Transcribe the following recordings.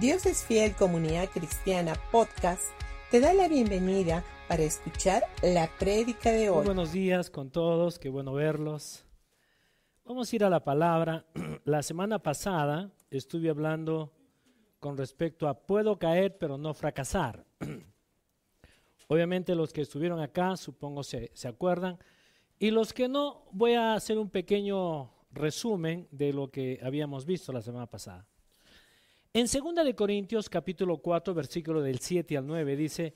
Dios es Fiel Comunidad Cristiana Podcast te da la bienvenida para escuchar la prédica de hoy. Muy buenos días con todos, qué bueno verlos. Vamos a ir a la palabra. La semana pasada estuve hablando con respecto a puedo caer pero no fracasar. Obviamente los que estuvieron acá supongo se, se acuerdan y los que no voy a hacer un pequeño resumen de lo que habíamos visto la semana pasada. En 2 de Corintios capítulo 4 versículo del 7 al 9 dice,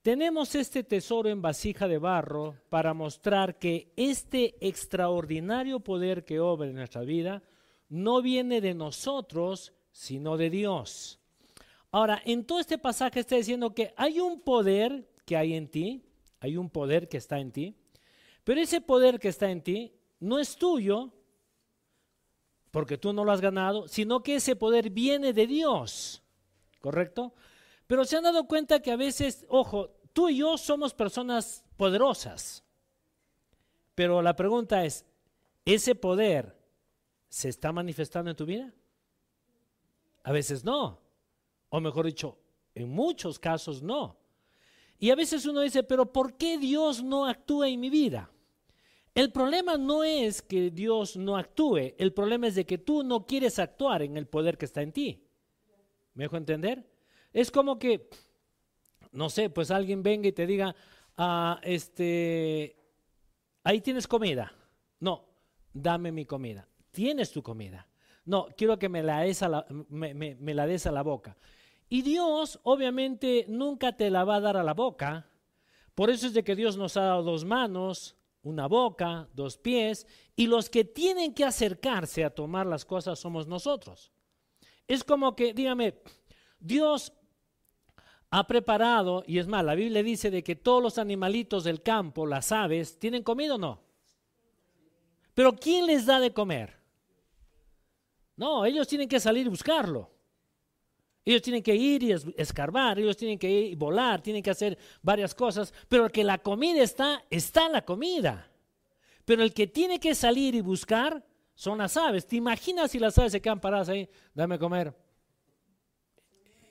tenemos este tesoro en vasija de barro para mostrar que este extraordinario poder que obra en nuestra vida no viene de nosotros, sino de Dios. Ahora, en todo este pasaje está diciendo que hay un poder que hay en ti, hay un poder que está en ti, pero ese poder que está en ti no es tuyo, porque tú no lo has ganado, sino que ese poder viene de Dios, ¿correcto? Pero se han dado cuenta que a veces, ojo, tú y yo somos personas poderosas, pero la pregunta es, ¿ese poder se está manifestando en tu vida? A veces no, o mejor dicho, en muchos casos no. Y a veces uno dice, pero ¿por qué Dios no actúa en mi vida? El problema no es que Dios no actúe, el problema es de que tú no quieres actuar en el poder que está en ti. ¿Me dejo entender? Es como que, no sé, pues alguien venga y te diga, ah, este, ahí tienes comida. No, dame mi comida. Tienes tu comida. No, quiero que me la des a la, me la des a la boca. Y Dios obviamente nunca te la va a dar a la boca. Por eso es de que Dios nos ha dado dos manos, una boca, dos pies, y los que tienen que acercarse a tomar las cosas somos nosotros. Es como que, dígame, Dios ha preparado, y es más, la Biblia dice de que todos los animalitos del campo, las aves, ¿tienen comida o no? Pero ¿quién les da de comer? No, ellos tienen que salir y buscarlo. Ellos tienen que ir y escarbar, ellos tienen que ir y volar, tienen que hacer varias cosas, pero el que la comida está, está la comida. Pero el que tiene que salir y buscar son las aves. ¿Te imaginas si las aves se quedan paradas ahí? Dame comer.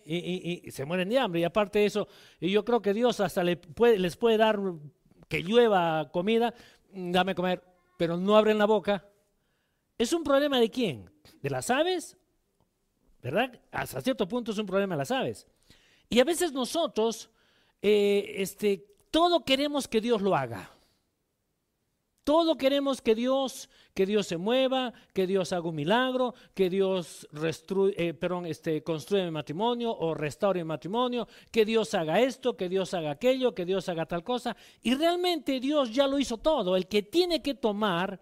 Y, se mueren de hambre. Y aparte de eso, y yo creo que Dios hasta les puede, les puede dar que llueva comida, dame comer, pero no abren la boca. ¿Es un problema de quién? ¿De las aves ¿verdad? Hasta cierto punto es un problema, las aves. Y a veces nosotros, eh, este, todo queremos que Dios lo haga. Todo queremos que Dios, que Dios se mueva, que Dios haga un milagro, que Dios eh, este, construya mi matrimonio o restaure mi matrimonio, que Dios haga esto, que Dios haga aquello, que Dios haga tal cosa. Y realmente Dios ya lo hizo todo. El que tiene que tomar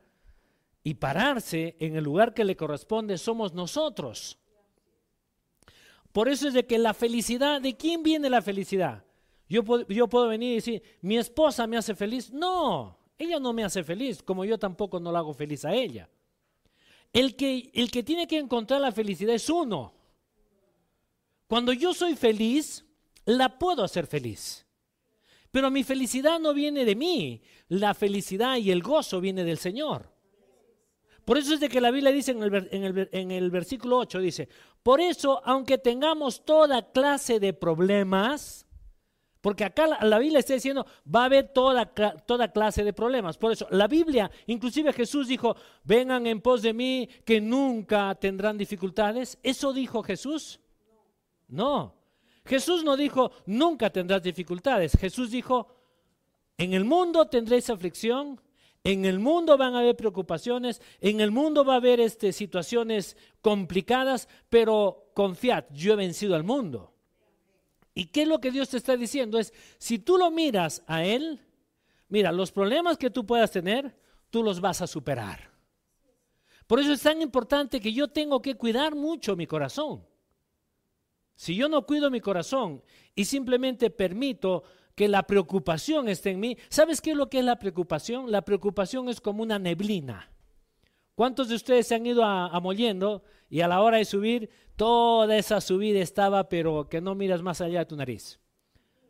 y pararse en el lugar que le corresponde somos nosotros. Por eso es de que la felicidad, ¿de quién viene la felicidad? Yo, puedo venir y decir, mi esposa me hace feliz. No, ella no me hace feliz, como yo tampoco no la hago feliz a ella. El que, el que tiene que encontrar la felicidad es uno. Cuando yo soy feliz, la puedo hacer feliz. Pero mi felicidad no viene de mí, la felicidad y el gozo viene del Señor. Por eso es de que la Biblia dice en el, en el, versículo 8, dice, por eso, aunque tengamos toda clase de problemas, porque acá la, Biblia está diciendo, va a haber toda, toda clase de problemas. Por eso, la Biblia, inclusive Jesús dijo, vengan en pos de mí que nunca tendrán dificultades. ¿Eso dijo Jesús? No. Jesús no dijo, nunca tendrás dificultades. Jesús dijo, en el mundo tendréis aflicción, en el mundo van a haber preocupaciones, en el mundo va a haber este, situaciones complicadas, pero confiad, yo he vencido al mundo. ¿Y qué es lo que Dios te está diciendo? Es, si tú lo miras a Él, mira, los problemas que tú puedas tener, tú los vas a superar. Por eso es tan importante que yo tengo que cuidar mucho mi corazón. Si yo no cuido mi corazón y simplemente permito que la preocupación esté en mí. ¿Sabes qué es lo que es la preocupación? La preocupación es como una neblina. ¿Cuántos de ustedes se han ido a, y a la hora de subir, toda esa subida estaba, pero que no miras más allá de tu nariz?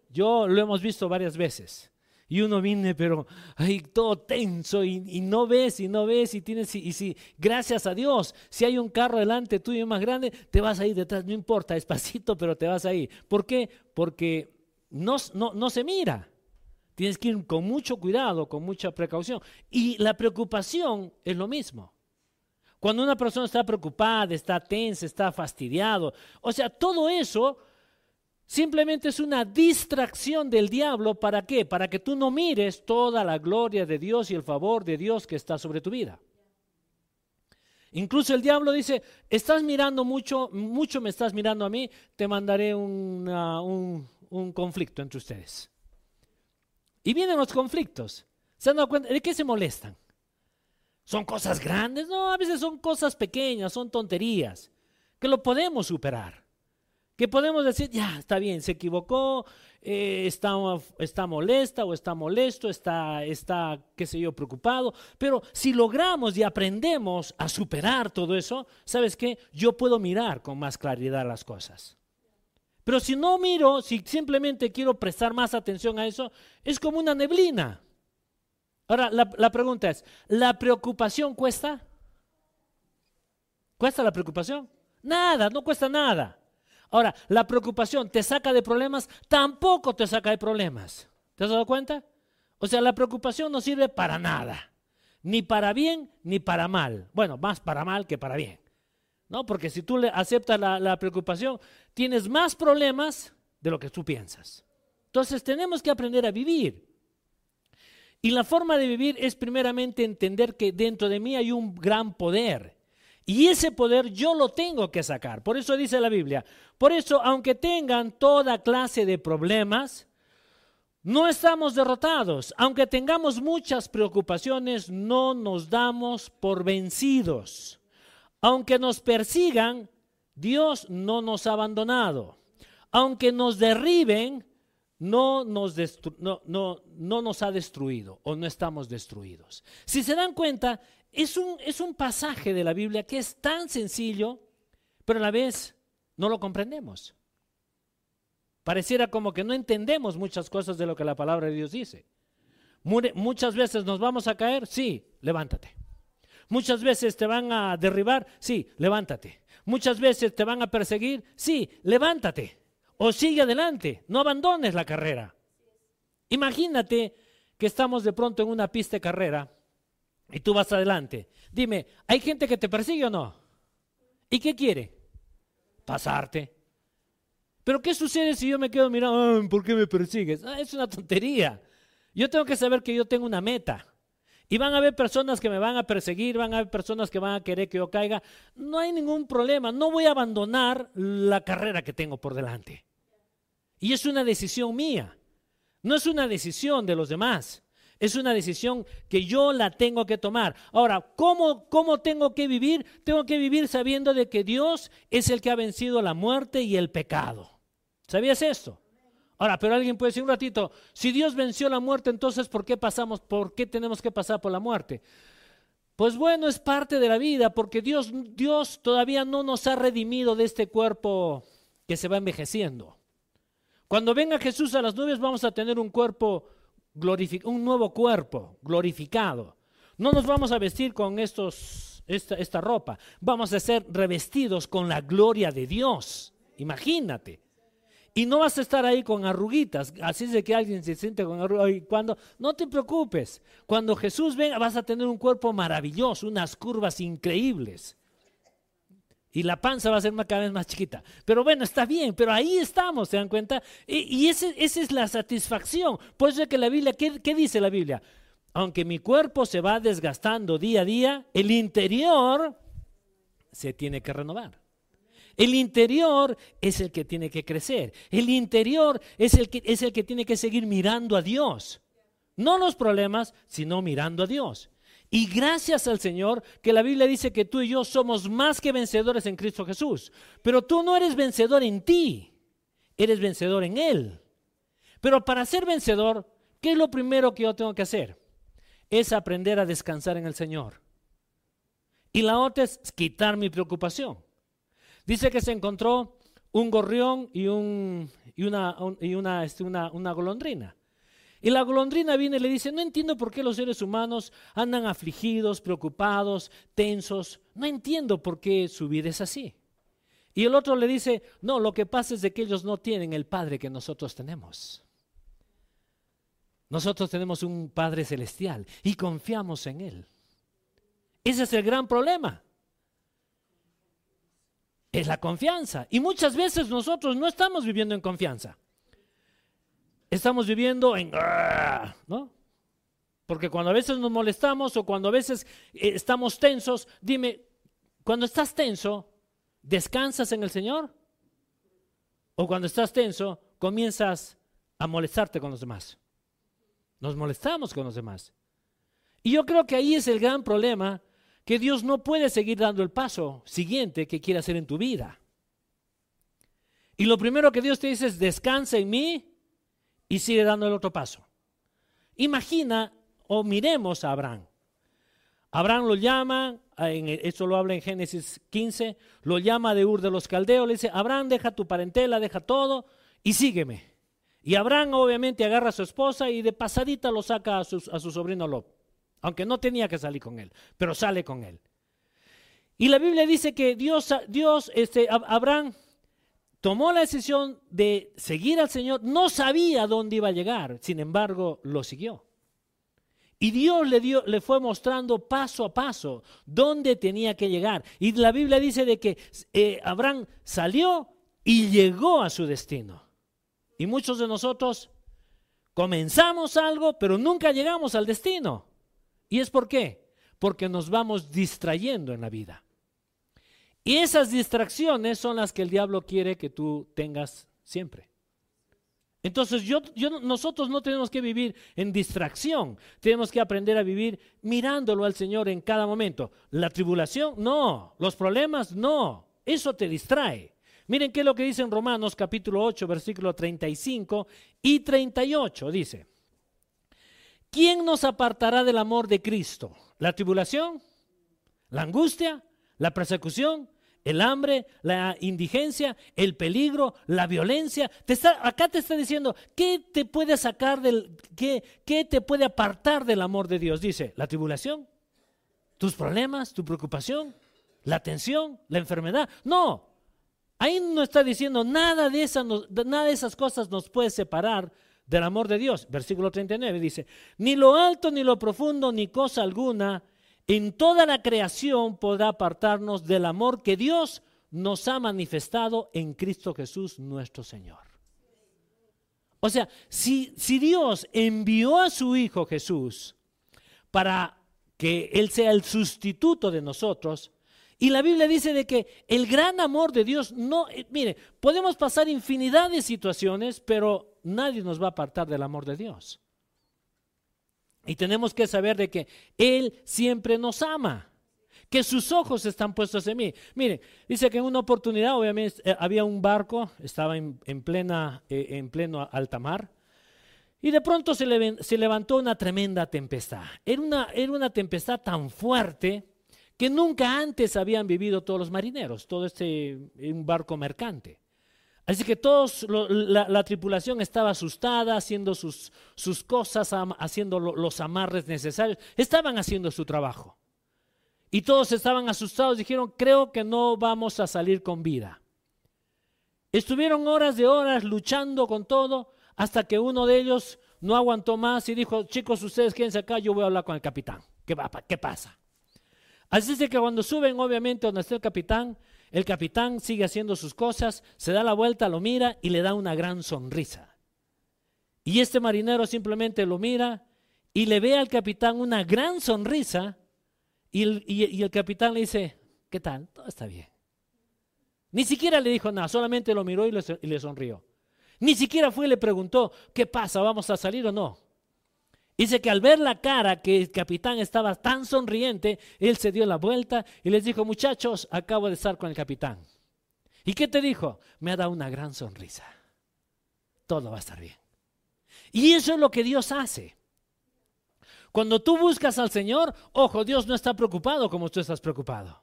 Yo lo hemos visto varias veces. y uno viene, pero ahí todo tenso y, no ves y no ves y tienes, y, si, gracias a Dios, si hay un carro delante tuyo más grande, te vas a ir detrás, no importa, despacito, pero te vas a ir. ¿Por qué? Porque no, no, no se mira. Tienes que ir con mucho cuidado, con mucha precaución. Y la preocupación es lo mismo. Cuando una persona está preocupada, está tensa, está fastidiado, o sea, todo eso simplemente es una distracción del diablo. ¿Para qué? Para que tú no mires toda la gloria de Dios y el favor de Dios que está sobre tu vida. Incluso el diablo dice, estás mirando mucho, mucho me estás mirando a mí, te mandaré un, un conflicto entre ustedes. Y vienen los conflictos. ¿Se han dado cuenta? ¿De qué se molestan? ¿Son cosas grandes? No, a veces son cosas pequeñas, son tonterías, que lo podemos superar. Que podemos decir, ya, está bien, se equivocó, eh, está, está, molesta o está molesto, está, está, qué sé yo, preocupado. Pero si logramos y aprendemos a superar todo eso, ¿sabes qué? Yo puedo mirar con más claridad las cosas. Pero si no miro, si simplemente quiero prestar más atención a eso, es como una neblina. Ahora, la, pregunta es, ¿la preocupación cuesta? ¿Cuesta la preocupación? Nada, no cuesta nada. Ahora, la preocupación te saca de problemas, tampoco te saca de problemas. ¿Te has dado cuenta? O sea, la preocupación no sirve para nada. Ni para bien ni para mal. Bueno, más para mal que para bien. ¿No? Porque si tú le aceptas la, preocupación, tienes más problemas de lo que tú piensas. Entonces tenemos que aprender a vivir. Y la forma de vivir es primeramente entender que dentro de mí hay un gran poder. Y ese poder yo lo tengo que sacar. Por eso dice la Biblia. Por eso, aunque tengan toda clase de problemas, no estamos derrotados. Aunque tengamos muchas preocupaciones, no nos damos por vencidos. Aunque nos persigan, Dios no nos ha abandonado. Aunque nos derriben, no nos, no, no, nos ha destruido o no estamos destruidos. Si se dan cuenta, es un, es un pasaje de la Biblia que es tan sencillo, pero a la vez no lo comprendemos. Pareciera como que no entendemos muchas cosas de lo que la palabra de Dios dice. Muchas veces nos vamos a caer, sí, levántate. Muchas veces te van a derribar, sí, levántate. Muchas veces te van a perseguir, sí, levántate. O sigue adelante, no abandones la carrera. Imagínate que estamos de pronto en una pista de carrera y tú vas adelante. Dime, ¿hay gente que te persigue o no? ¿Y qué quiere? Pasarte. Pero ¿qué sucede si yo me quedo mirando, ¿por qué me persigues? Ah, es una tontería. Yo tengo que saber que yo tengo una meta. Y van a haber personas que me van a perseguir, van a haber personas que van a querer que yo caiga. No hay ningún problema, no voy a abandonar la carrera que tengo por delante. Y es una decisión mía, no es una decisión de los demás. Es una decisión que yo la tengo que tomar. Ahora, ¿cómo, ¿cómo tengo que vivir? Tengo que vivir sabiendo de que Dios es el que ha vencido la muerte y el pecado. ¿Sabías esto? Ahora, pero alguien puede decir un ratito, si Dios venció la muerte, entonces ¿por qué pasamos, por qué tenemos que pasar por la muerte? Pues bueno, es parte de la vida, porque Dios, Dios todavía no nos ha redimido de este cuerpo que se va envejeciendo. Cuando venga Jesús a las nubes vamos a tener un cuerpo un nuevo cuerpo glorificado. No nos vamos a vestir con estos, esta ropa, vamos a ser revestidos con la gloria de Dios. Imagínate. Y no vas a estar ahí con arruguitas. Así es de que alguien se siente con arruguitas. Cuando, no te preocupes. Cuando Jesús venga vas a tener un cuerpo maravilloso, unas curvas increíbles. Y la panza va a ser cada vez más chiquita. Pero bueno, está bien, pero ahí estamos, ¿se dan cuenta? Y, esa es la satisfacción. Por eso es que la Biblia, ¿qué, ¿qué dice la Biblia? Aunque mi cuerpo se va desgastando día a día, el interior se tiene que renovar. El interior es el que tiene que crecer. El interior es el que, es el que tiene que seguir mirando a Dios. No los problemas, sino mirando a Dios. Y gracias al Señor que la Biblia dice que tú y yo somos más que vencedores en Cristo Jesús. Pero tú no eres vencedor en ti, eres vencedor en Él. Pero para ser vencedor, ¿qué es lo primero que yo tengo que hacer? Es aprender a descansar en el Señor. Y la otra es quitar mi preocupación. Dice que se encontró un gorrión y, este, una, una golondrina. Y la golondrina viene y le dice, no entiendo por qué los seres humanos andan afligidos, preocupados, tensos. No entiendo por qué su vida es así. Y el otro le dice, no, lo que pasa es de que ellos no tienen el Padre que nosotros tenemos. Nosotros tenemos un Padre celestial y confiamos en Él. Ese es el gran problema. Es la confianza. Y muchas veces nosotros no estamos viviendo en confianza. Estamos viviendo en... ¿no? Porque cuando a veces nos molestamos o cuando a veces eh, estamos tensos, dime, cuando estás tenso, ¿descansas en el Señor? O cuando estás tenso, comienzas a molestarte con los demás. Nos molestamos con los demás. Y yo creo que ahí es el gran problema, que Dios no puede seguir dando el paso siguiente que quiere hacer en tu vida. Y lo primero que Dios te dice es, descansa en mí y sigue dando el otro paso. Imagina o miremos a Abraham. Abraham lo llama, en, esto lo habla en Génesis 15, lo llama de Ur de los Caldeos, le dice, Abraham, deja tu parentela, deja todo y sígueme. Y Abraham obviamente agarra a su esposa y de pasadita lo saca a su, a su sobrino Lot. Aunque no tenía que salir con él, pero sale con él. Y la Biblia dice que Dios, Dios este, Abraham tomó la decisión de seguir al Señor, no sabía dónde iba a llegar, sin embargo lo siguió. Y Dios le, dio, le fue mostrando paso a paso dónde tenía que llegar. Y la Biblia dice de que eh, Abraham salió y llegó a su destino. Y muchos de nosotros comenzamos algo, pero nunca llegamos al destino. ¿Y es por qué? Porque nos vamos distrayendo en la vida. Y esas distracciones son las que el diablo quiere que tú tengas siempre. Entonces nosotros no tenemos que vivir en distracción, tenemos que aprender a vivir mirándolo al Señor en cada momento. La tribulación, no, los problemas, no, eso te distrae. Miren qué es lo que dice en Romanos capítulo 8, versículo 35 y 38. Dice, ¿quién nos apartará del amor de Cristo? ¿La tribulación? ¿La angustia? ¿La persecución? ¿El hambre? ¿La indigencia? ¿El peligro? ¿La violencia? Acá te está diciendo, ¿qué te puede sacar del, qué, qué te puede apartar del amor de Dios? Dice, ¿la tribulación? ¿Tus problemas? ¿Tu preocupación? ¿La tensión? ¿La enfermedad? No, Ahí no está diciendo nada de, nada de esas cosas nos puede separar del amor de Dios. Versículo 39 dice, ni lo alto ni lo profundo ni cosa alguna en toda la creación podrá apartarnos del amor que Dios nos ha manifestado en Cristo Jesús nuestro Señor. O sea, si, si Dios envió a su Hijo Jesús para que Él sea el sustituto de nosotros, y la Biblia dice de que el gran amor de Dios no, eh, mire, podemos pasar infinidad de situaciones, pero nadie nos va a apartar del amor de Dios. Y tenemos que saber de que Él siempre nos ama, que sus ojos están puestos en mí. Mire, dice que en una oportunidad, obviamente, eh, había un barco, estaba en, plena, eh, en pleno alta mar, y de pronto se, se levantó una tremenda tempestad. Era una, era una tempestad tan fuerte que nunca antes habían vivido todos los marineros, todo este un barco mercante. Así que todos, la, tripulación estaba asustada, haciendo sus, sus cosas, haciendo los amarres necesarios, estaban haciendo su trabajo. Y todos estaban asustados, dijeron, creo que no vamos a salir con vida. Estuvieron horas de horas luchando con todo, hasta que uno de ellos no aguantó más y dijo, chicos, ustedes quédense acá, yo voy a hablar con el capitán. ¿Qué, qué pasa? Así es que cuando suben, obviamente, donde está el capitán, el capitán sigue haciendo sus cosas, se da la vuelta, lo mira y le da una gran sonrisa. Y este marinero simplemente lo mira y le ve al capitán una gran sonrisa y el, capitán le dice, ¿qué tal? Todo está bien. Ni siquiera le dijo nada, solamente lo miró y le, y le sonrió. Ni siquiera fue y le preguntó, ¿qué pasa? ¿Vamos a salir o no? Dice que al ver la cara que el capitán estaba tan sonriente, él se dio la vuelta y les dijo, muchachos, acabo de estar con el capitán. ¿Y qué te dijo? Me ha dado una gran sonrisa. Todo va a estar bien. Y eso es lo que Dios hace. Cuando tú buscas al Señor, ojo, Dios no está preocupado como tú estás preocupado.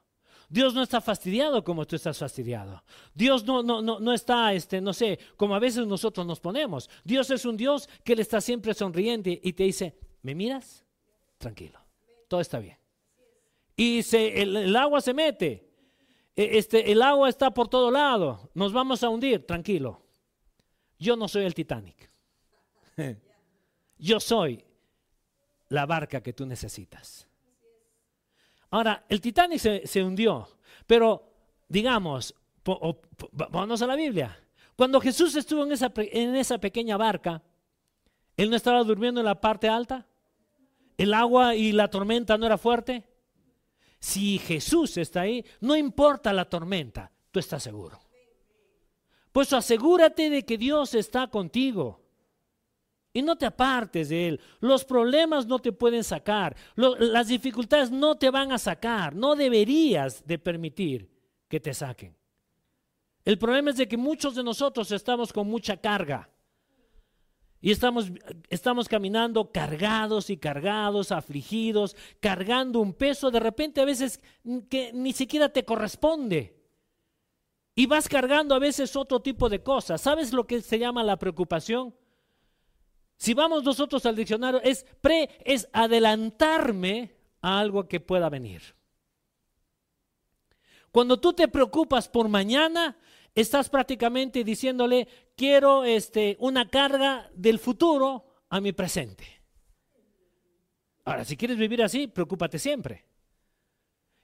Dios no está fastidiado como tú estás fastidiado. Dios no, no, no, no está, este, no sé, como a veces nosotros nos ponemos. Dios es un Dios que le está siempre sonriente y te dice, ¿me miras? Tranquilo, todo está bien. Y se, el, agua se mete. E, este, el agua está por todo lado. Nos vamos a hundir, tranquilo. Yo no soy el Titanic. Yo soy la barca que tú necesitas. Ahora, el Titanic se, hundió, pero digamos, vamos a la Biblia. Cuando Jesús estuvo en esa, en esa pequeña barca, ¿él no estaba durmiendo en la parte alta? ¿El agua y la tormenta no era fuerte? Si Jesús está ahí, no importa la tormenta, tú estás seguro. Pues asegúrate de que Dios está contigo. Y no te apartes de Él. Los problemas no te pueden sacar. las dificultades no te van a sacar. No deberías de permitir que te saquen. El problema es de que muchos de nosotros estamos con mucha carga. Y estamos, estamos caminando cargados y cargados, afligidos, cargando un peso de repente a veces que ni siquiera te corresponde. Y vas cargando a veces otro tipo de cosas. ¿Sabes lo que se llama la preocupación? Si vamos nosotros al diccionario, es pre, es adelantarme a algo que pueda venir. Cuando tú te preocupas por mañana, estás prácticamente diciéndole, quiero este, una carga del futuro a mi presente. Ahora, si quieres vivir así, preocúpate siempre.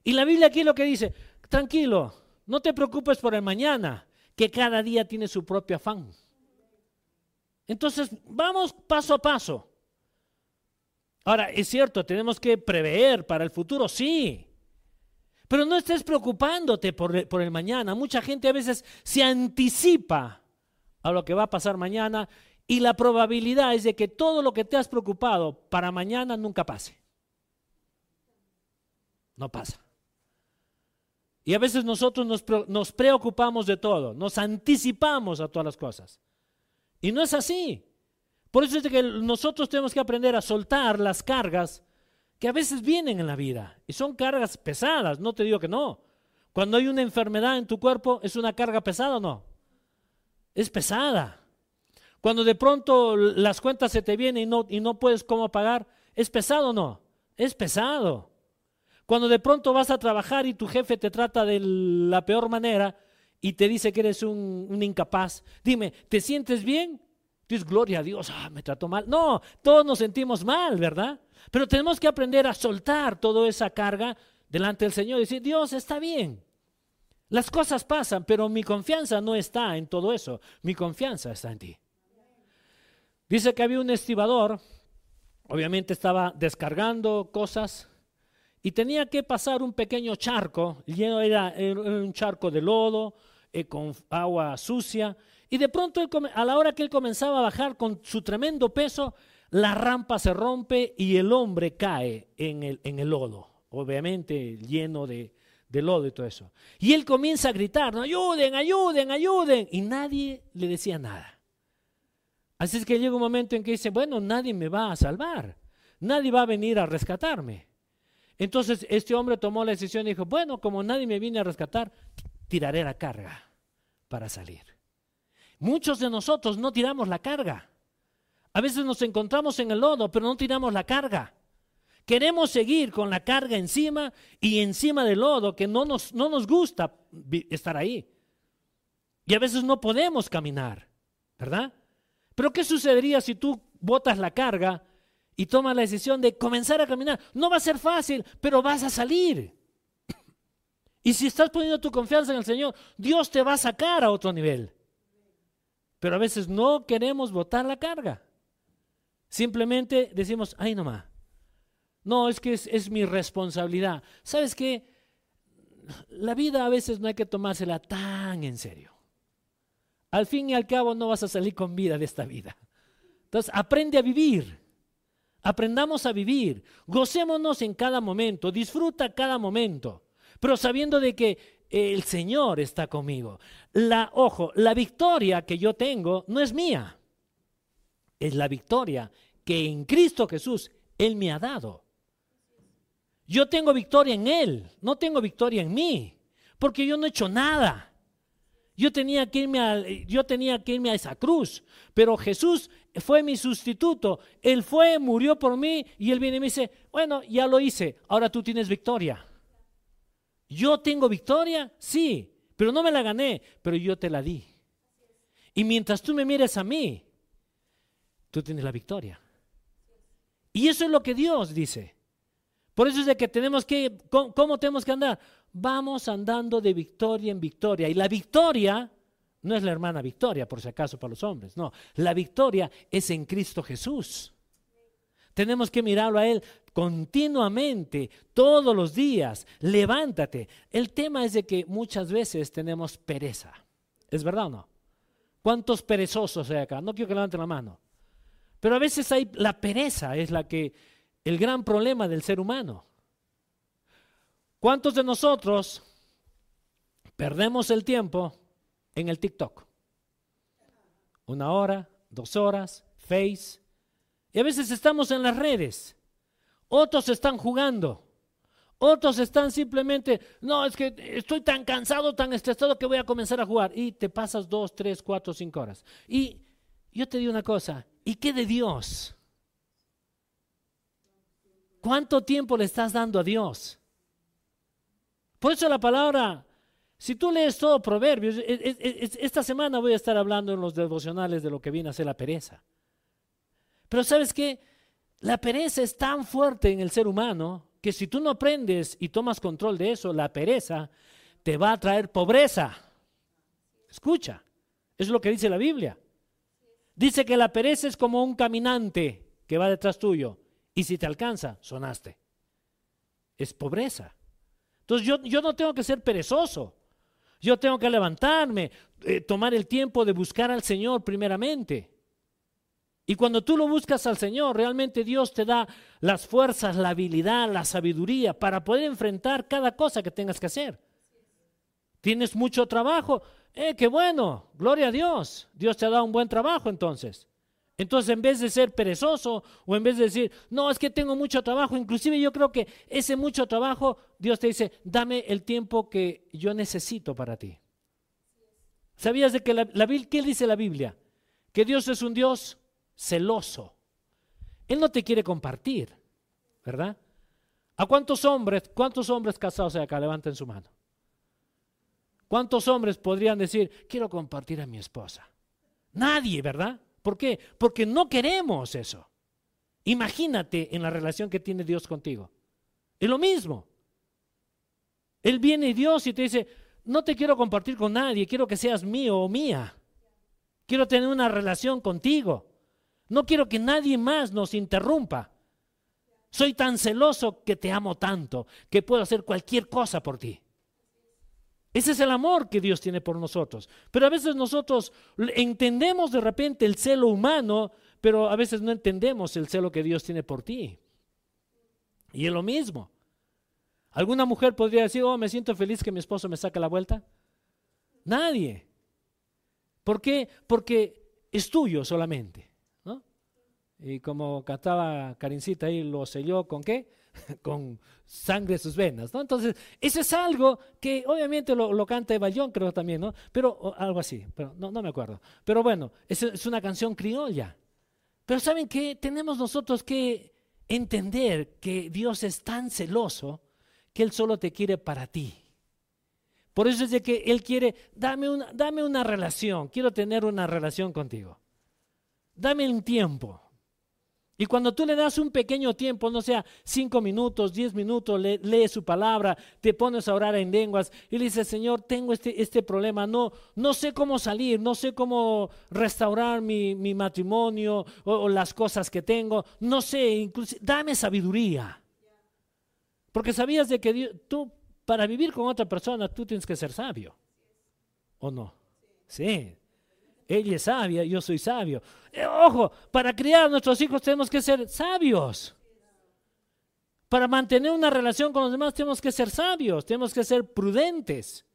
Y la Biblia aquí lo que dice, tranquilo, no te preocupes por el mañana, que cada día tiene su propio afán. Entonces, vamos paso a paso. Ahora, es cierto, tenemos que prever para el futuro, sí. Pero no estés preocupándote por, el mañana. Mucha gente a veces se anticipa a lo que va a pasar mañana y la probabilidad es de que todo lo que te has preocupado para mañana nunca pase. No pasa. Y a veces nosotros nos, nos preocupamos de todo, nos anticipamos a todas las cosas. Y no es así. Por eso es que nosotros tenemos que aprender a soltar las cargas que a veces vienen en la vida. Y son cargas pesadas, no te digo que no. Cuando hay una enfermedad en tu cuerpo, ¿es una carga pesada o no? Es pesada. Cuando de pronto las cuentas se te vienen y no, y no puedes cómo pagar, ¿es pesado o no? Es pesado. Cuando de pronto vas a trabajar y tu jefe te trata de la peor manera, y te dice que eres un, incapaz, dime, ¿te sientes bien? Dios, gloria a Dios, ah, me trató mal. No, todos nos sentimos mal, ¿verdad? Pero tenemos que aprender a soltar toda esa carga delante del Señor y decir, Dios, está bien. Las cosas pasan, pero mi confianza no está en todo eso. Mi confianza está en ti. Dice que había un estibador, obviamente estaba descargando cosas y tenía que pasar un pequeño charco, lleno era, un charco de lodo, eh, con agua sucia, y de pronto a la hora que él comenzaba a bajar con su tremendo peso, la rampa se rompe y el hombre cae en el, en el lodo, obviamente lleno de, de lodo y todo eso. Y él comienza a gritar, ayuden, ayuden, ayuden, y nadie le decía nada. Así es que llega un momento en que dice, bueno, nadie me va a salvar, nadie va a venir a rescatarme. Entonces este hombre tomó la decisión y dijo, bueno, como nadie me viene a rescatar, tiraré la carga para salir. Muchos de nosotros no tiramos la carga. A veces nos encontramos en el lodo, pero no tiramos la carga. Queremos seguir con la carga encima y encima del lodo, que no nos, no nos gusta estar ahí. Y a veces no podemos caminar, ¿verdad? Pero ¿qué sucedería si tú botas la carga y toma la decisión de comenzar a caminar. No va a ser fácil, pero vas a salir. Y si estás poniendo tu confianza en el Señor, Dios te va a sacar a otro nivel. Pero a veces no queremos botar la carga. Simplemente decimos, ay nomás. No, es que es, es mi responsabilidad. ¿Sabes qué? La vida a veces no hay que tomársela tan en serio. Al fin y al cabo no vas a salir con vida de esta vida. Entonces, aprende a vivir. Aprendamos a vivir, gocémonos en cada momento, disfruta cada momento, pero sabiendo de que el Señor está conmigo. La, ojo, la victoria que yo tengo no es mía, es la victoria que en Cristo Jesús Él me ha dado. Yo tengo victoria en Él, no tengo victoria en mí. porque yo no he hecho nada. Yo tenía, que irme a, yo tenía que irme a esa cruz, pero Jesús fue mi sustituto. Él fue, murió por mí y él viene y me dice, bueno, ya lo hice, ahora tú tienes victoria. Yo tengo victoria, sí, pero no me la gané, pero yo te la di. Y mientras tú me mires a mí, tú tienes la victoria. Y eso es lo que Dios dice. Por eso es de que tenemos que, ¿cómo, tenemos que andar? Vamos andando de victoria en victoria. Y la victoria no es la hermana Victoria, por si acaso, para los hombres. No, la victoria es en Cristo Jesús. Tenemos que mirarlo a Él continuamente, todos los días. Levántate. El tema es de que muchas veces tenemos pereza. ¿Es verdad o no? ¿Cuántos perezosos hay acá? No quiero que levanten la mano. Pero a veces hay la pereza, es la que el gran problema del ser humano. ¿Cuántos de nosotros perdemos el tiempo en el TikTok? Una hora, dos horas, Face. Y a veces estamos en las redes. Otros están jugando. Otros están simplemente, no, es que estoy tan cansado, tan estresado que voy a comenzar a jugar. Y te pasas dos, tres, cuatro, cinco horas. Y yo te digo una cosa, ¿y qué de Dios? ¿Cuánto tiempo le estás dando a Dios? Por eso la palabra, si tú lees todo Proverbios, esta semana voy a estar hablando en los devocionales de lo que viene a ser la pereza. Pero sabes qué? La pereza es tan fuerte en el ser humano que si tú no aprendes y tomas control de eso, la pereza te va a traer pobreza. Escucha, es lo que dice la Biblia. Dice que la pereza es como un caminante que va detrás tuyo y si te alcanza, sonaste. Es pobreza. Entonces yo, yo no tengo que ser perezoso. Yo tengo que levantarme, eh, tomar el tiempo de buscar al Señor primeramente. Y cuando tú lo buscas al Señor, realmente Dios te da las fuerzas, la habilidad, la sabiduría para poder enfrentar cada cosa que tengas que hacer. ¿Tienes mucho trabajo? Eh, qué bueno, gloria a Dios. Dios te ha dado un buen trabajo entonces. Entonces, en vez de ser perezoso o en vez de decir, no, es que tengo mucho trabajo, inclusive yo creo que ese mucho trabajo, Dios te dice, dame el tiempo que yo necesito para ti. ¿Sabías de que la, qué dice la Biblia? Que Dios es un Dios celoso. Él no te quiere compartir, ¿verdad? ¿A cuántos hombres, cuántos hombres casados hay acá? Levanten su mano. ¿Cuántos hombres podrían decir, quiero compartir a mi esposa? Nadie, ¿verdad? ¿Por qué? Porque no queremos eso. Imagínate en la relación que tiene Dios contigo. Es lo mismo. Él viene Dios y te dice, no te quiero compartir con nadie, quiero que seas mío o mía. Quiero tener una relación contigo. No quiero que nadie más nos interrumpa. Soy tan celoso que te amo tanto que puedo hacer cualquier cosa por ti. Ese es el amor que Dios tiene por nosotros. Pero a veces nosotros entendemos de repente el celo humano, pero a veces no entendemos el celo que Dios tiene por ti. Y es lo mismo. ¿Alguna mujer podría decir, oh, me siento feliz que mi esposo me saque la vuelta? Nadie. ¿Por qué? Porque es tuyo solamente. Y como cantaba Karincita ahí, lo selló con qué? con sangre de sus venas, ¿no? Entonces, eso es algo que obviamente lo, canta Eva creo también, ¿no? Pero algo así, pero no, no me acuerdo. Pero bueno, es, es una canción criolla. Pero ¿saben qué? Tenemos nosotros que entender que Dios es tan celoso que Él solo te quiere para ti. Por eso es de que Él quiere, dame una, dame una relación, quiero tener una relación contigo. Dame un tiempo. Y cuando tú le das un pequeño tiempo, no sea cinco minutos, diez minutos, lee, lee, su palabra, te pones a orar en lenguas y le dices, Señor, tengo este, este problema, no, no sé cómo salir, no sé cómo restaurar mi, mi matrimonio o, las cosas que tengo, no sé, incluso, dame sabiduría. Porque sabías de que tú, para vivir con otra persona, tú tienes que ser sabio. ¿O no? Sí. Ella es sabia, yo soy sabio. Eh, ojo, para criar a nuestros hijos tenemos que ser sabios. Para mantener una relación con los demás tenemos que ser sabios, tenemos que ser prudentes.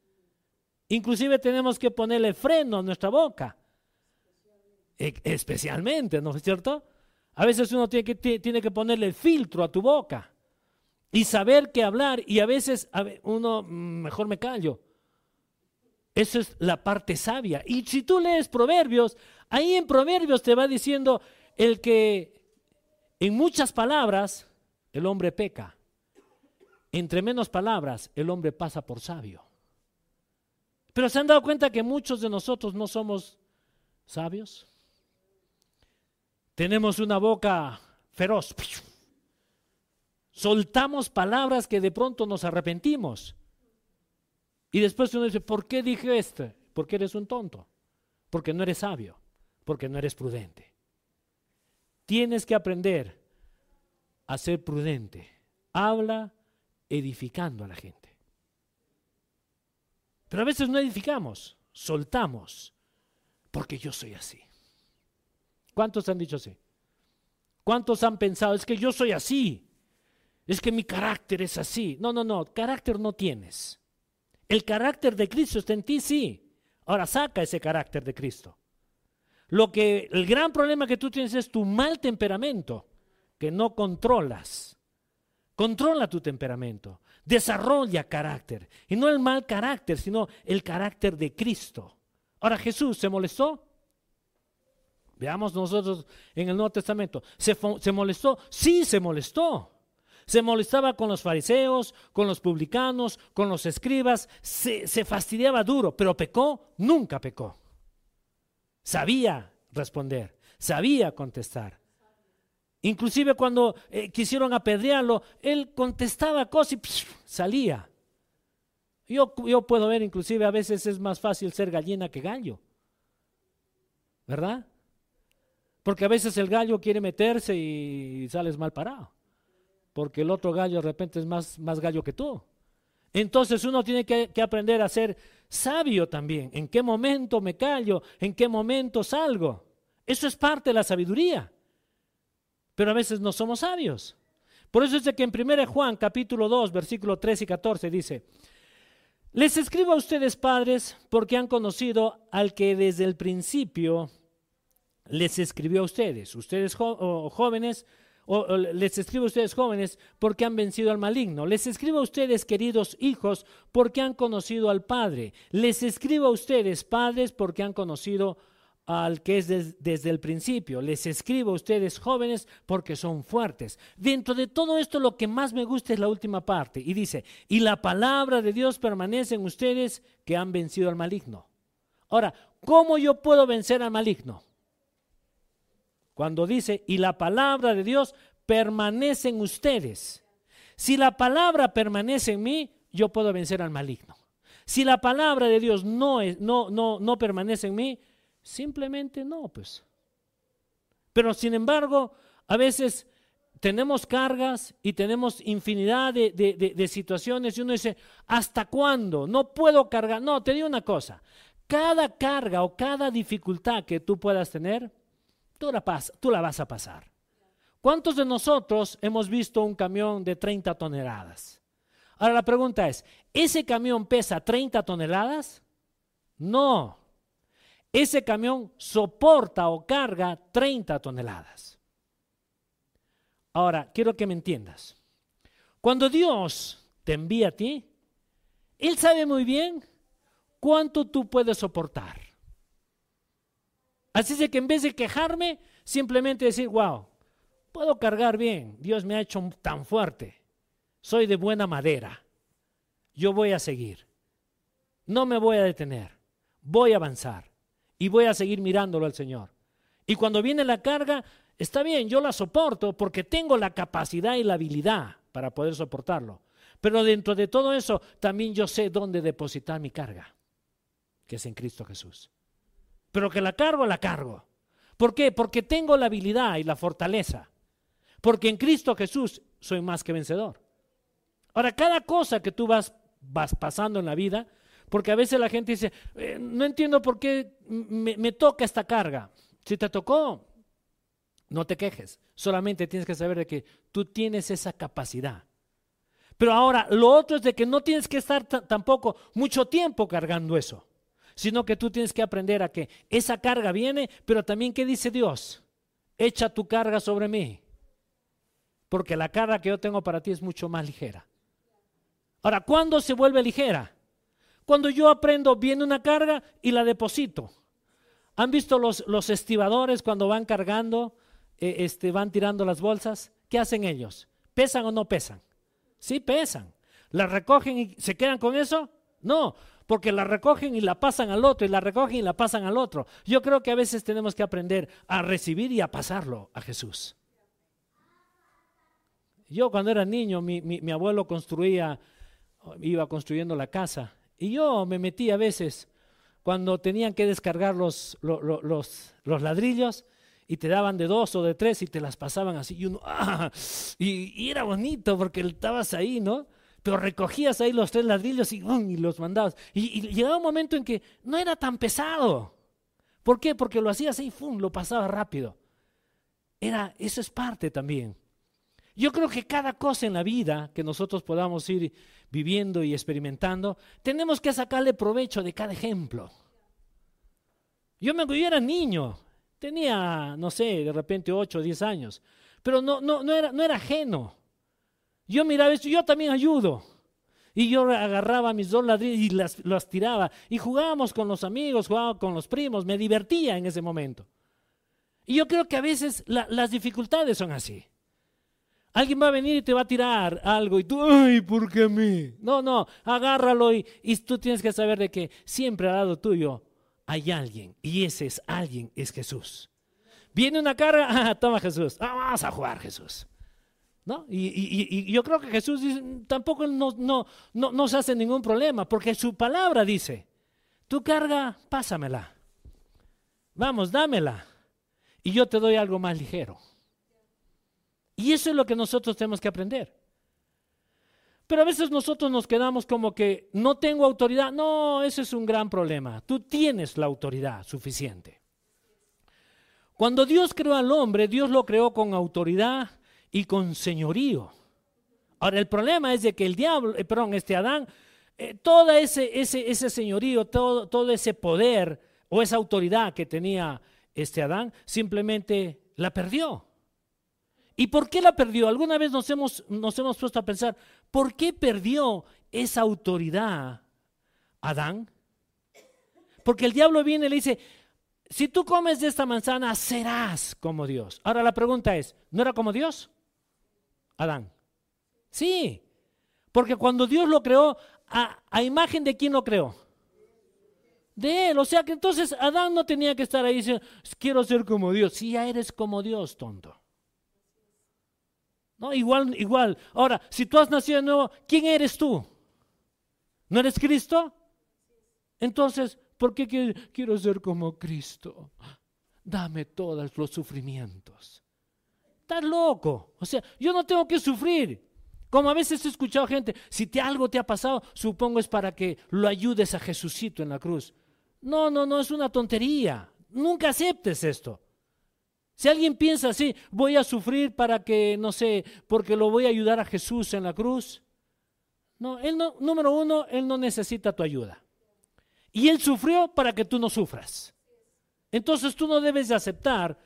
Inclusive tenemos que ponerle freno a nuestra boca. E, especialmente, ¿no es cierto? A veces uno tiene que, tiene que ponerle filtro a tu boca y saber qué hablar y a veces uno mm, mejor me callo Esa es la parte sabia. Y si tú lees Proverbios, ahí en Proverbios te va diciendo el que en muchas palabras el hombre peca. Entre menos palabras el hombre pasa por sabio. Pero se han dado cuenta que muchos de nosotros no somos sabios. Tenemos una boca feroz. Soltamos palabras que de pronto nos arrepentimos. Y después uno dice, ¿por qué dije esto? Porque eres un tonto. Porque no eres sabio. Porque no eres prudente. Tienes que aprender a ser prudente. Habla edificando a la gente. Pero a veces no edificamos, soltamos, porque yo soy así. ¿Cuántos han dicho así? ¿Cuántos han pensado, es que yo soy así? Es que mi carácter es así. No, no, no, carácter no tienes. El carácter de Cristo está en ti, sí. Ahora saca ese carácter de Cristo. Lo que el gran problema que tú tienes es tu mal temperamento, que no controlas. Controla tu temperamento, desarrolla carácter. Y no el mal carácter, sino el carácter de Cristo. Ahora Jesús se molestó. Veamos nosotros en el Nuevo Testamento. ¿Se, ¿Se, molestó? Sí, se molestó. Se molestaba con los fariseos, con los publicanos, con los escribas. Se, fastidiaba duro, pero pecó, nunca pecó. Sabía responder, sabía contestar. Inclusive cuando eh, quisieron apedrearlo, él contestaba cosas y salía. Yo, yo puedo ver, inclusive a veces es más fácil ser gallina que gallo. ¿Verdad? Porque a veces el gallo quiere meterse y sales mal parado. Porque el otro gallo de repente es más, más gallo que tú. Entonces uno tiene que, aprender a ser sabio también. ¿En qué momento me callo? ¿En qué momento salgo? Eso es parte de la sabiduría pero a veces no somos sabios. Por eso es de que en 1 Juan capítulo 2, versículo 3 y 14 dice, les escribo a ustedes padres porque han conocido al que desde el principio les escribió a ustedes. Ustedes jóvenes, o, les escribo a ustedes jóvenes porque han vencido al maligno. Les escribo a ustedes queridos hijos porque han conocido al Padre. Les escribo a ustedes padres porque han conocido al que es desde el principio. Les escribo a ustedes jóvenes porque son fuertes. Dentro de todo esto lo que más me gusta es la última parte. Y dice, y la palabra de Dios permanece en ustedes que han vencido al maligno. Ahora, ¿cómo yo puedo vencer al maligno? Cuando dice, y la palabra de Dios permanece en ustedes. Si la palabra permanece en mí, yo puedo vencer al maligno. Si la palabra de Dios no, es, no, no, no permanece en mí, Simplemente no, pues. Pero sin embargo, a veces tenemos cargas y tenemos infinidad de, situaciones y uno dice, ¿hasta cuándo? No puedo cargar. No, te digo una cosa, cada carga o cada dificultad que tú puedas tener, tú la, vas a pasar. ¿Cuántos de nosotros hemos visto un camión de 30 toneladas? Ahora la pregunta es, ¿ese camión pesa 30 toneladas? No, ese camión soporta o carga 30 toneladas. Ahora, quiero que me entiendas. Cuando Dios te envía a ti, Él sabe muy bien cuánto tú puedes soportar. Así es que en vez de quejarme, simplemente decir, wow, puedo cargar bien, Dios me ha hecho tan fuerte, soy de buena madera, yo voy a seguir, no me voy a detener, voy a avanzar y voy a seguir mirándolo al Señor. Y cuando viene la carga, está bien, yo la soporto porque tengo la capacidad y la habilidad para poder soportarlo. Pero dentro de todo eso, también yo sé dónde depositar mi carga, que es en Cristo Jesús. Pero que la cargo, la cargo. ¿Por qué? Porque tengo la habilidad y la fortaleza. Porque en Cristo Jesús soy más que vencedor. Ahora, cada cosa que tú vas, vas pasando en la vida, porque a veces la gente dice, eh, no entiendo por qué me, toca esta carga. Si te tocó, no te quejes. Solamente tienes que saber de que tú tienes esa capacidad. Pero ahora, lo otro es de que no tienes que estar tampoco mucho tiempo cargando eso, sino que tú tienes que aprender a que esa carga viene, pero también, ¿qué dice Dios? Echa tu carga sobre mí, porque la carga que yo tengo para ti es mucho más ligera. Ahora, ¿cuándo se vuelve ligera? Cuando yo aprendo, viene una carga y la deposito. ¿Han visto los, los estibadores cuando van cargando, eh, este, van tirando las bolsas? ¿Qué hacen ellos? ¿Pesan o no pesan? Sí, pesan. ¿Las recogen y se quedan con eso? No, porque la recogen y la pasan al otro, y la recogen y la pasan al otro. Yo creo que a veces tenemos que aprender a recibir y a pasarlo a Jesús. Yo cuando era niño, mi, abuelo construía, iba construyendo la casa, y yo me metí a veces cuando tenían que descargar los, los, los, ladrillos y te daban de dos o de tres y te las pasaban así, y uno, ¡ah! y era bonito porque estabas ahí, ¿no? Pero recogías ahí los tres ladrillos y, los mandabas. Y, llegaba un momento en que no era tan pesado. ¿Por qué? Porque lo hacías ahí, ¡fum! lo pasaba rápido. Era, eso es parte también. Yo creo que cada cosa en la vida que nosotros podamos ir viviendo y experimentando, tenemos que sacarle provecho de cada ejemplo. Yo me yo era niño, tenía, no sé, de repente 8 o 10 años, pero no, no, no, era, no era ajeno. Yo miraba esto, yo también ayudo. Y yo agarraba mis dos ladrillos y las, tiraba. Y jugábamos con los amigos, jugábamos con los primos, me divertía en ese momento. Y yo creo que a veces las dificultades son así. Alguien va a venir y te va a tirar algo y tú, ay, ¿por qué a mí? No, no, agárralo y, tú tienes que saber de que siempre al lado tuyo hay alguien y ese es alguien, es Jesús. Viene una carga, ah, toma Jesús, vamos a jugar Jesús. ¿No? Y, yo creo que Jesús tampoco no, no, no, no se hace ningún problema, porque su palabra dice, tu carga, pásamela. Vamos, dámela. Y yo te doy algo más ligero. Y eso es lo que nosotros tenemos que aprender. Pero a veces nosotros nos quedamos como que no tengo autoridad. No, ese es un gran problema. Tú tienes la autoridad suficiente. Cuando Dios creó al hombre, Dios lo creó con autoridad, y con señorío. Ahora, el problema es de que el diablo, eh, perdón, este Adán, eh, todo ese, ese, ese señorío, todo, todo ese poder o esa autoridad que tenía este Adán, simplemente la perdió. ¿Y por qué la perdió? Alguna vez nos hemos, nos hemos puesto a pensar, ¿por qué perdió esa autoridad Adán? Porque el diablo viene y le dice, si tú comes de esta manzana, serás como Dios. Ahora la pregunta es, ¿no era como Dios? Adán. Sí, porque cuando Dios lo creó, a, imagen de quién lo creó? De él. O sea que entonces Adán no tenía que estar ahí diciendo, quiero ser como Dios. Si ya eres como Dios, tonto. No, igual, igual. Ahora, si tú has nacido de nuevo, ¿quién eres tú? ¿No eres Cristo? Entonces, ¿por qué quiero ser como Cristo? Dame todos los sufrimientos. Estás loco. O sea, yo no tengo que sufrir. Como a veces he escuchado gente, si te, algo te ha pasado, supongo es para que lo ayudes a Jesucito en la cruz. No, no, no, es una tontería. Nunca aceptes esto. Si alguien piensa así, voy a sufrir para que, no sé, porque lo voy a ayudar a Jesús en la cruz. No, él no, número uno, él no necesita tu ayuda. Y él sufrió para que tú no sufras. Entonces tú no debes de aceptar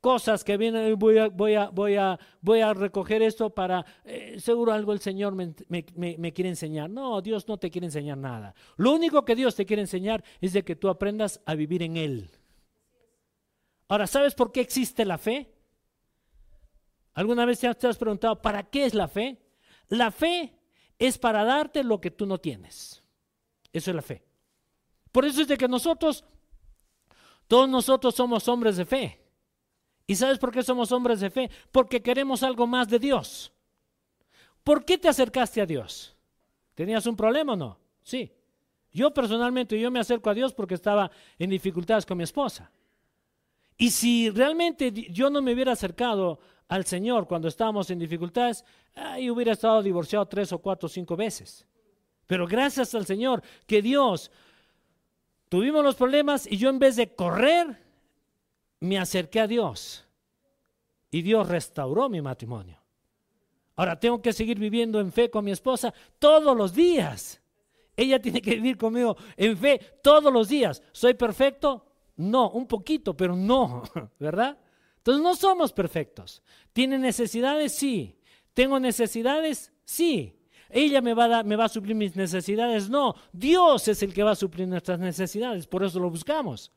cosas que vienen, voy a, voy a, voy a, voy a recoger esto para, eh, seguro algo el Señor me, me, quiere enseñar. No, Dios no te quiere enseñar nada. Lo único que Dios te quiere enseñar es de que tú aprendas a vivir en Él. Ahora, ¿sabes por qué existe la fe? ¿Alguna vez te has preguntado, ¿para qué es la fe? La fe es para darte lo que tú no tienes. Eso es la fe. Por eso es de que nosotros, todos nosotros somos hombres de fe. ¿Y sabes por qué somos hombres de fe? Porque queremos algo más de Dios. ¿Por qué te acercaste a Dios? ¿Tenías un problema o no? Sí. Yo personalmente, yo me acerco a Dios porque estaba en dificultades con mi esposa. Y si realmente yo no me hubiera acercado al Señor cuando estábamos en dificultades, ahí hubiera estado divorciado tres o cuatro o cinco veces. Pero gracias al Señor que Dios tuvimos los problemas y yo en vez de correr, me acerqué a Dios y Dios restauró mi matrimonio. Ahora tengo que seguir viviendo en fe con mi esposa todos los días. Ella tiene que vivir conmigo en fe todos los días. ¿Soy perfecto? No, un poquito, pero no, ¿verdad? Entonces no somos perfectos. ¿Tiene necesidades? Sí. ¿Tengo necesidades? Sí. ella me va, a me va a suplir mis necesidades. No, Dios es el que va a suplir nuestras necesidades, por eso lo buscamos.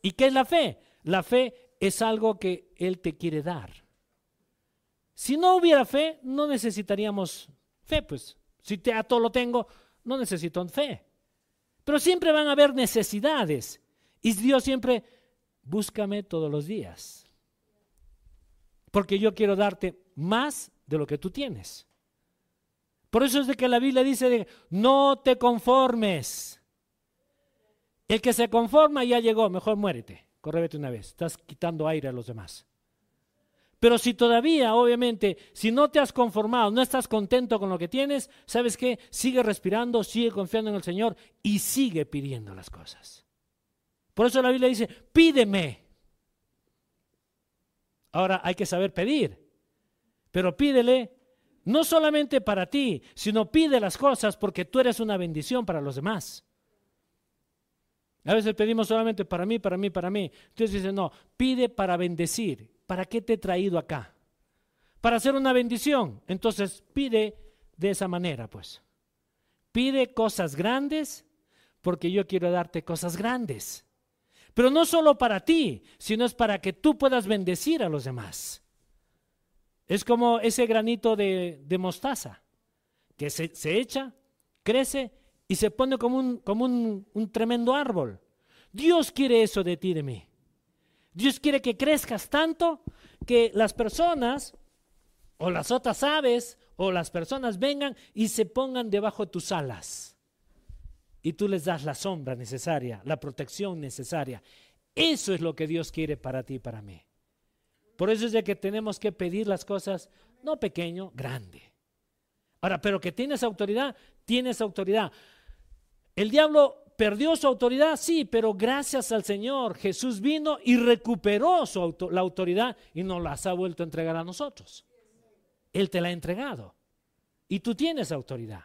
¿Y qué es la fe? La fe es algo que Él te quiere dar. Si no hubiera fe, no necesitaríamos fe, pues. Si te, a todo lo tengo, no necesito fe. Pero siempre van a haber necesidades. Y Dios siempre, búscame todos los días. Porque yo quiero darte más de lo que tú tienes. Por eso es de que la Biblia dice, no te conformes. El que se conforma ya llegó, mejor muérete, corrébete una vez, estás quitando aire a los demás. Pero si todavía, obviamente, si no te has conformado, no estás contento con lo que tienes, ¿sabes qué? Sigue respirando, sigue confiando en el Señor y sigue pidiendo las cosas. Por eso la Biblia dice, pídeme. Ahora hay que saber pedir, pero pídele no solamente para ti, sino pide las cosas porque tú eres una bendición para los demás. A veces pedimos solamente para mí, para mí, para mí. Entonces dice, no, pide para bendecir. ¿Para qué te he traído acá? Para hacer una bendición. Entonces pide de esa manera, pues. Pide cosas grandes porque yo quiero darte cosas grandes. Pero no solo para ti, sino es para que tú puedas bendecir a los demás. Es como ese granito de, mostaza que se, echa, crece y se pone como, un, como un, tremendo árbol. Dios quiere eso de ti, de mí. Dios quiere que crezcas tanto que las personas o las otras aves o las personas vengan y se pongan debajo de tus alas. Y tú les das la sombra necesaria, la protección necesaria. Eso es lo que Dios quiere para ti y para mí. Por eso es de que tenemos que pedir las cosas, no pequeño, grande. Ahora, pero que tienes autoridad, tienes autoridad. El diablo perdió su autoridad, sí, pero gracias al Señor Jesús vino y recuperó su la autoridad y nos las ha vuelto a entregar a nosotros. Él te la ha entregado y tú tienes autoridad.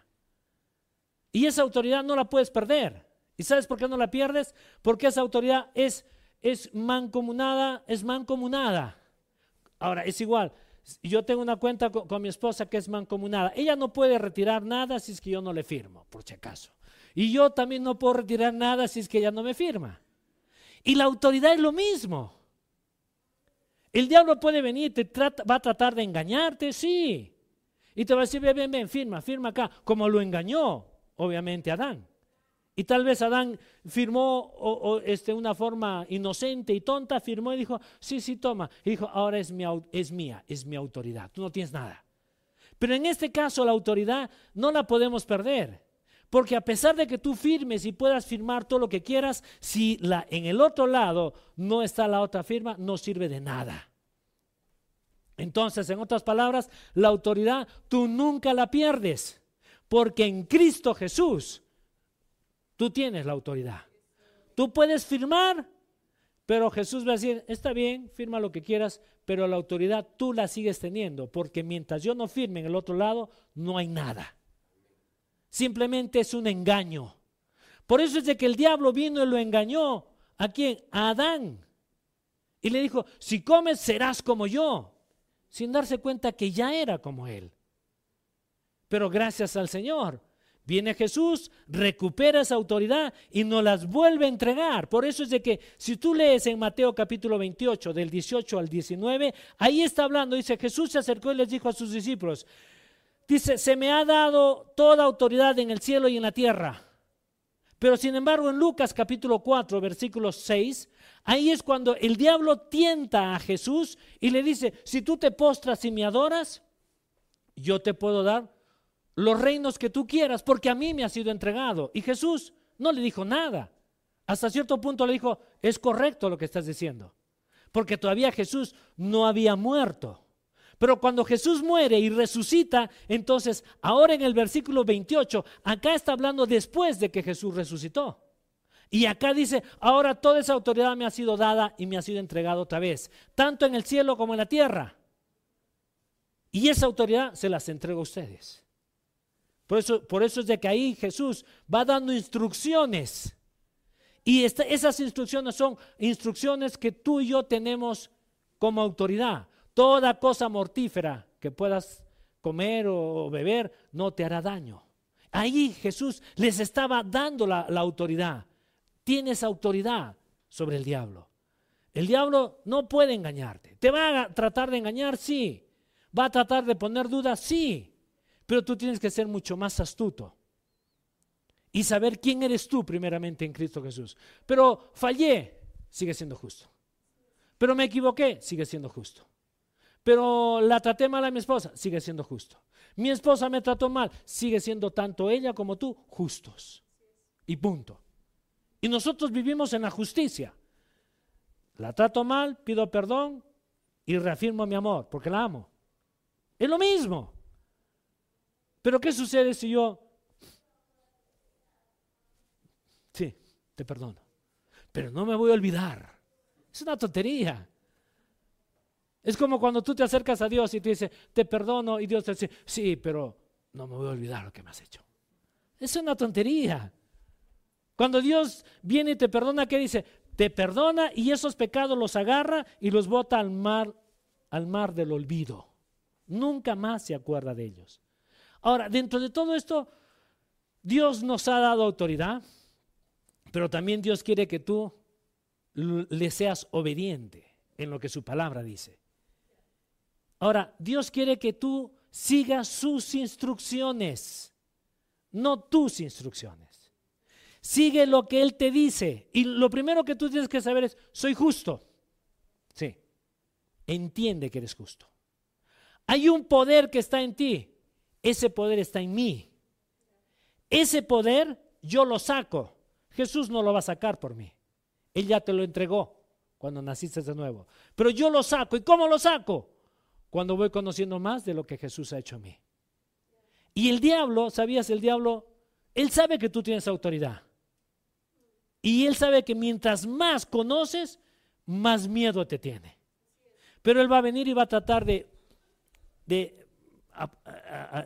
Y esa autoridad no la puedes perder. ¿Y sabes por qué no la pierdes? Porque esa autoridad es, es mancomunada, es mancomunada. Ahora, es igual. Yo tengo una cuenta con, mi esposa que es mancomunada. Ella no puede retirar nada si es que yo no le firmo, por si acaso. Y yo también no puedo retirar nada si es que ella no me firma. Y la autoridad es lo mismo. El diablo puede venir, te va a tratar de engañarte, sí. Y te va a decir, ven, ven, ven, firma, firma acá, como lo engañó, obviamente, Adán. Y tal vez Adán firmó o, este, una forma inocente y tonta, firmó y dijo, sí, sí, toma. Y dijo, ahora es mía, es mi autoridad, tú no tienes nada. Pero en este caso la autoridad no la podemos perder. Porque a pesar de que tú firmes y puedas firmar todo lo que quieras, si la, en el otro lado no está la otra firma, no sirve de nada. Entonces, en otras palabras, la autoridad tú nunca la pierdes. Porque en Cristo Jesús Tú tienes la autoridad. Tú puedes firmar, pero Jesús va a decir, está bien, firma lo que quieras, pero la autoridad tú la sigues teniendo, porque mientras yo no firme en el otro lado, no hay nada. Simplemente es un engaño. Por eso es de que el diablo vino y lo engañó. ¿A quién? A Adán. Y le dijo, si comes serás como yo, sin darse cuenta que ya era como él. Pero gracias al Señor, Viene Jesús, recupera esa autoridad y nos las vuelve a entregar. Por eso es de que si tú lees en Mateo capítulo 28, del 18 al 19, ahí está hablando, dice, Jesús se acercó y les dijo a sus discípulos, dice, se me ha dado toda autoridad en el cielo y en la tierra. Pero sin embargo en Lucas capítulo 4, versículo 6, ahí es cuando el diablo tienta a Jesús y le dice, si tú te postras y me adoras, yo te puedo dar los reinos que tú quieras, porque a mí me ha sido entregado. Y Jesús no le dijo nada. Hasta cierto punto le dijo, es correcto lo que estás diciendo, porque todavía Jesús no había muerto. Pero cuando Jesús muere y resucita, entonces ahora en el versículo 28, acá está hablando después de que Jesús resucitó. Y acá dice, ahora toda esa autoridad me ha sido dada y me ha sido entregada otra vez, tanto en el cielo como en la tierra. Y esa autoridad se las entrego a ustedes. Por eso, por eso es de que ahí Jesús va dando instrucciones. Y esas instrucciones son instrucciones que tú y yo tenemos como autoridad. Toda cosa mortífera que puedas comer o beber no te hará daño. Ahí Jesús les estaba dando la, la autoridad. Tienes autoridad sobre el diablo. El diablo no puede engañarte. ¿Te va a tratar de engañar? Sí. ¿Va a tratar de poner dudas? Sí. Pero tú tienes que ser mucho más astuto y saber quién eres tú primeramente en Cristo Jesús. Pero fallé, sigue siendo justo. Pero me equivoqué, sigue siendo justo. Pero la traté mal a mi esposa, sigue siendo justo. Mi esposa me trató mal, sigue siendo tanto ella como tú justos. Y punto. Y nosotros vivimos en la justicia. La trato mal, pido perdón y reafirmo mi amor, porque la amo. Es lo mismo. Pero ¿qué sucede si yo... Sí, te perdono. Pero no me voy a olvidar. Es una tontería. Es como cuando tú te acercas a Dios y te dice, te perdono, y Dios te dice, sí, pero no me voy a olvidar lo que me has hecho. Es una tontería. Cuando Dios viene y te perdona, ¿qué dice? Te perdona y esos pecados los agarra y los bota al mar, al mar del olvido. Nunca más se acuerda de ellos. Ahora, dentro de todo esto, Dios nos ha dado autoridad, pero también Dios quiere que tú le seas obediente en lo que su palabra dice. Ahora, Dios quiere que tú sigas sus instrucciones, no tus instrucciones. Sigue lo que Él te dice. Y lo primero que tú tienes que saber es, soy justo. Sí, entiende que eres justo. Hay un poder que está en ti. Ese poder está en mí. Ese poder yo lo saco. Jesús no lo va a sacar por mí. Él ya te lo entregó cuando naciste de nuevo. Pero yo lo saco. ¿Y cómo lo saco? Cuando voy conociendo más de lo que Jesús ha hecho a mí. Y el diablo, ¿sabías? El diablo, él sabe que tú tienes autoridad. Y él sabe que mientras más conoces, más miedo te tiene. Pero él va a venir y va a tratar de, de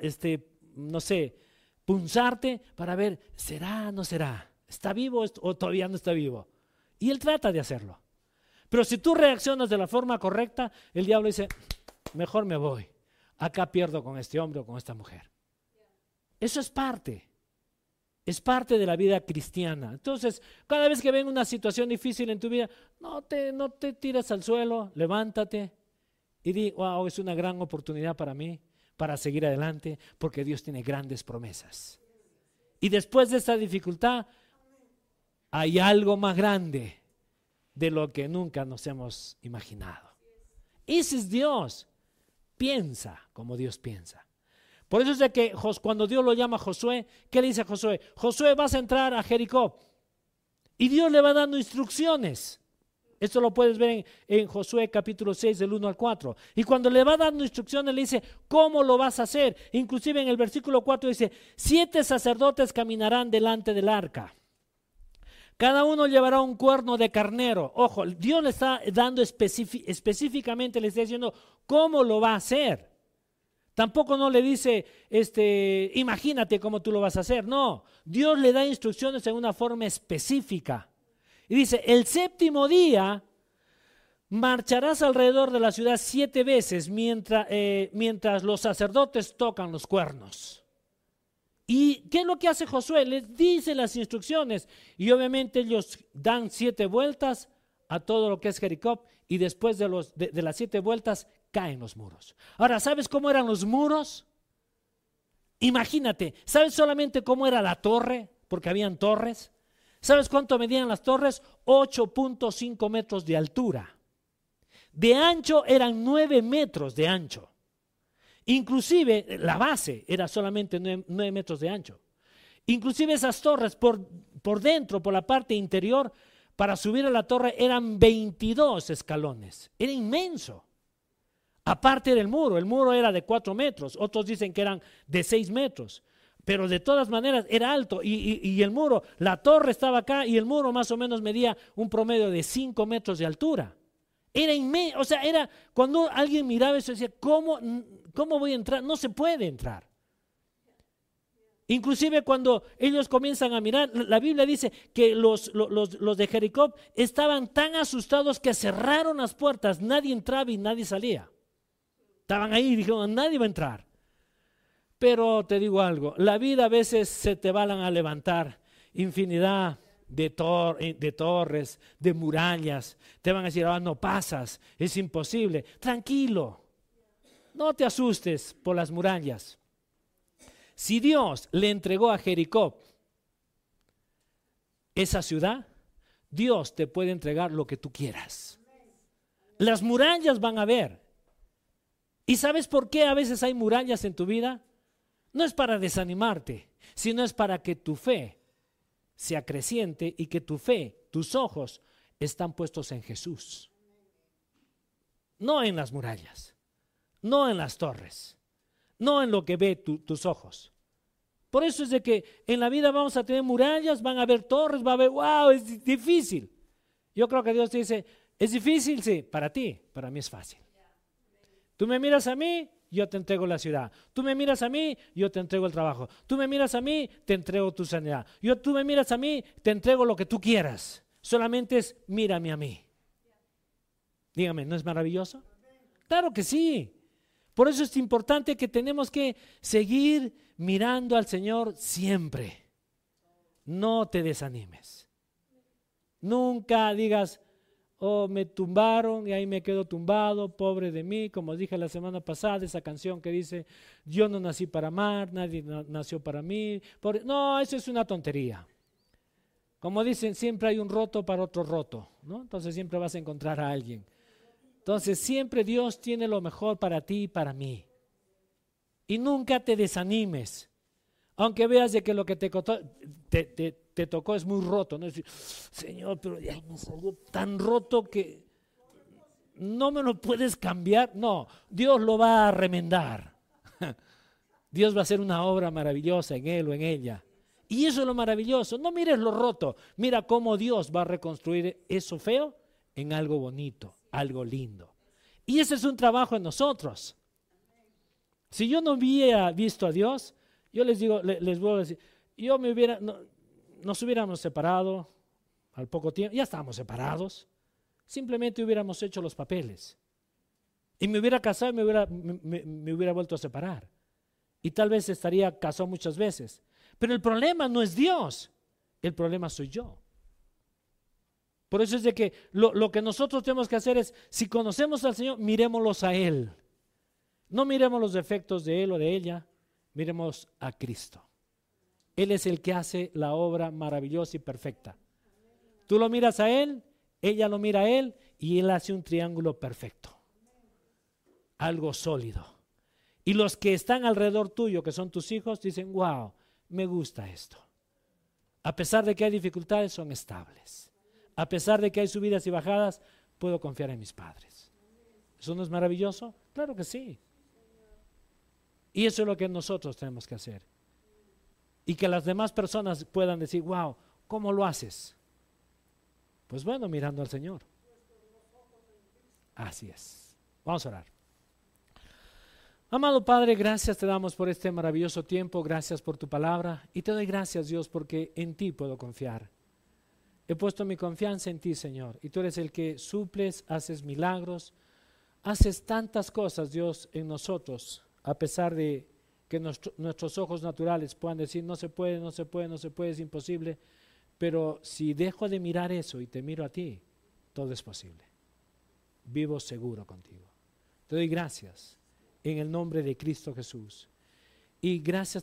este, no sé, punzarte para ver, ¿será, no será? ¿Está vivo o todavía no está vivo? Y él trata de hacerlo. Pero si tú reaccionas de la forma correcta, el diablo dice, mejor me voy. Acá pierdo con este hombre o con esta mujer. Eso es parte. Es parte de la vida cristiana. Entonces, cada vez que ven una situación difícil en tu vida, no te, no te tires al suelo, levántate y di, wow, es una gran oportunidad para mí, para seguir adelante, porque Dios tiene grandes promesas. Y después de esta dificultad, hay algo más grande de lo que nunca nos hemos imaginado. Ese es Dios. Piensa como Dios piensa. Por eso es de que cuando Dios lo llama a Josué, ¿qué le dice a Josué? Josué, vas a entrar a Jericó. Y Dios le va dando instrucciones. Esto lo puedes ver en, Josué capítulo 6 del 1 al 4. Y cuando le va dando instrucciones le dice, ¿cómo lo vas a hacer? Inclusive en el versículo 4 dice, siete sacerdotes caminarán delante del arca. Cada uno llevará un cuerno de carnero. Ojo, Dios le está dando específicamente, le está diciendo cómo lo va a hacer. Tampoco no le dice, este, imagínate cómo tú lo vas a hacer. No, Dios le da instrucciones en una forma específica. Y dice, el séptimo día marcharás alrededor de la ciudad siete veces mientras, eh, mientras los sacerdotes tocan los cuernos. ¿Y qué es lo que hace Josué? Les dice las instrucciones y obviamente ellos dan siete vueltas a todo lo que es Jericó y después de, de, las siete vueltas caen los muros. Ahora, ¿sabes cómo eran los muros? Imagínate, ¿sabes solamente cómo era la torre? Porque habían torres. ¿Sabes cuánto medían las torres? 8.5 metros de altura. De ancho eran 9 metros de ancho. Inclusive la base era solamente 9 metros de ancho. Inclusive esas torres por, por dentro, por la parte interior, para subir a la torre eran 22 escalones. Era inmenso. Aparte del muro, el muro era de 4 metros, otros dicen que eran de 6 metros, pero de todas maneras era alto y, y, el muro, la torre estaba acá y el muro más o menos medía un promedio de 5 metros de altura. Era inmenso, o sea, era cuando alguien miraba eso decía, ¿cómo, ¿cómo voy a entrar? No se puede entrar. Inclusive cuando ellos comienzan a mirar, la Biblia dice que los, los, los, de Jericó estaban tan asustados que cerraron las puertas, nadie entraba y nadie salía. Estaban ahí y dijeron, nadie va a entrar. Pero te digo algo, la vida a veces se te van a levantar infinidad de, eh, de torres, de murallas. Te van a decir, ah, no pasas, es imposible. Tranquilo, no te asustes por las murallas. Si Dios le entregó a Jericó esa ciudad, Dios te puede entregar lo que tú quieras. Las murallas van a ver. ¿Y sabes por qué a veces hay murallas en tu vida? No es para desanimarte, sino es para que tu fe sea creciente y que tu fe, tus ojos, están puestos en Jesús. No en las murallas, no en las torres, no en lo que ve tus ojos. Por eso es de que en la vida vamos a tener murallas, van a haber torres, va a haber, wow, es difícil. Yo creo que Dios dice, ¿es difícil? Sí, para ti, para mí es fácil. Tú me miras a mí, yo te entrego la ciudad. Tú me miras a mí, yo te entrego el trabajo. Tú me miras a mí, te entrego tu sanidad. Yo, tú me miras a mí, te entrego lo que tú quieras. Solamente es mírame a mí. Dígame, ¿no es maravilloso? Claro que sí. Por eso es importante que tenemos que seguir mirando al Señor siempre. No te desanimes. Nunca digas, oh, me tumbaron y ahí me quedo tumbado, pobre de mí, como dije la semana pasada, esa canción que dice, yo no nací para amar, nadie nació para mí. No, eso es una tontería. Como dicen, siempre hay un roto para otro roto, ¿no? Entonces siempre vas a encontrar a alguien. Entonces siempre Dios tiene lo mejor para ti y para mí. Y nunca te desanimes. Aunque veas de que lo que te, te, tocó es muy roto. ¿no? Señor, pero ya me salió tan roto que no me lo puedes cambiar. No, Dios lo va a remendar. Dios va a hacer una obra maravillosa en él o en ella. Y eso es lo maravilloso. No mires lo roto. Mira cómo Dios va a reconstruir eso feo en algo bonito algo lindo. Y ese es un trabajo en nosotros. Si yo no hubiera visto a Dios, yo les digo, les, voy a decir, yo me hubiera, nos hubiéramos separado al poco tiempo, ya estábamos separados, simplemente hubiéramos hecho los papeles. Y me hubiera casado y me hubiera, me hubiera vuelto a separar. Y tal vez estaría casado muchas veces. Pero el problema no es Dios, el problema soy yo. Por eso es de que lo, que nosotros tenemos que hacer es, si conocemos al Señor, miremoslos a Él. No miremos los defectos de Él o de ella, miremos a Cristo. Él es el que hace la obra maravillosa y perfecta. Tú lo miras a Él, ella lo mira a Él y Él hace un triángulo perfecto. Algo sólido. Y los que están alrededor tuyo, que son tus hijos, dicen, wow, me gusta esto. A pesar de que hay dificultades, son estables a pesar de que hay subidas y bajadas, puedo confiar en mis padres. ¿Eso no es maravilloso? Claro que sí. Y eso es lo que nosotros tenemos que hacer. Y que las demás personas puedan decir, wow, ¿cómo lo haces? Pues bueno, mirando al Señor. Así es. Vamos a orar. Amado Padre, gracias te damos por este maravilloso tiempo, gracias por tu palabra y te doy gracias Dios porque en ti puedo confiar. He puesto mi confianza en ti, Señor, y tú eres el que suples, haces milagros, haces tantas cosas, Dios, en nosotros, a pesar de que nuestros ojos naturales puedan decir, no se puede, no se puede, no se puede, es imposible, pero si dejo de mirar eso y te miro a ti, todo es posible. Vivo seguro contigo. Te doy gracias en el nombre de Cristo Jesús. Y gracias